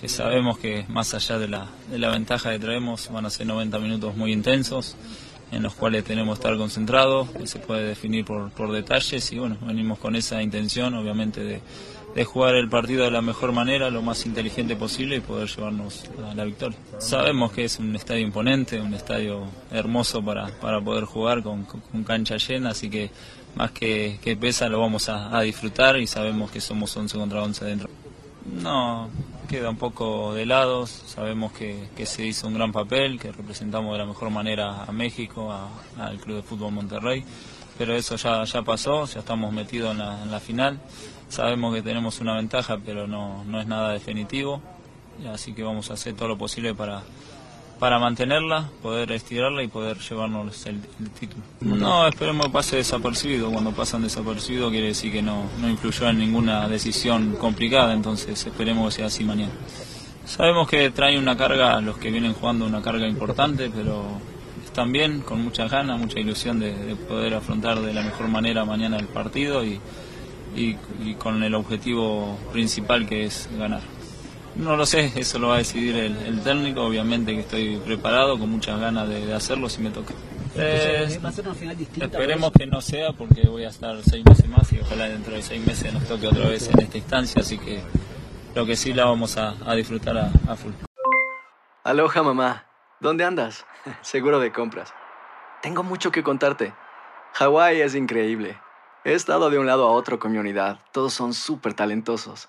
Que sabemos que más allá de la, de la ventaja que traemos van a ser 90 minutos muy intensos en los cuales tenemos que estar concentrados, que se puede definir por, por detalles y bueno, venimos con esa intención obviamente de, de jugar el partido de la mejor manera, lo más inteligente posible y poder llevarnos a la victoria. Sabemos que es un estadio imponente, un estadio hermoso para, para poder jugar con, con- cancha llena, así que más que, que pesa lo vamos a, a disfrutar y sabemos que somos 11 contra 11 dentro. No, queda un poco de lado. Sabemos que, que se hizo un gran papel, que representamos de la mejor manera a México, al Club de Fútbol Monterrey. Pero eso ya, ya pasó, ya estamos metidos en la, en la final. Sabemos que tenemos una ventaja, pero no, no es nada definitivo. Así que vamos a hacer todo lo posible para, para mantenerla, poder estirarla y poder llevarnos el, el título. No, esperemos que pase desapercibido. Cuando pasan desapercibido quiere decir que no, no influyó en ninguna decisión complicada, entonces esperemos que sea así mañana. Sabemos que traen una carga, los que vienen jugando una carga importante, pero están bien, con muchas ganas, mucha ilusión de, de poder afrontar de la mejor manera mañana el partido y, y- y con el objetivo principal que es ganar. No lo sé, eso lo va a decidir el, el técnico, obviamente que estoy preparado, con muchas ganas de, de hacerlo si me toca. Eh, esperemos que no sea porque voy a estar seis meses más y ojalá dentro de seis meses nos toque otra vez en esta instancia, así que lo que sí la vamos a, a disfrutar a, a full. Aloha mamá, ¿dónde andas? Seguro de compras. Tengo mucho que contarte. Hawái es increíble. He estado de un lado a otro con mi unidad. Todos son súper talentosos.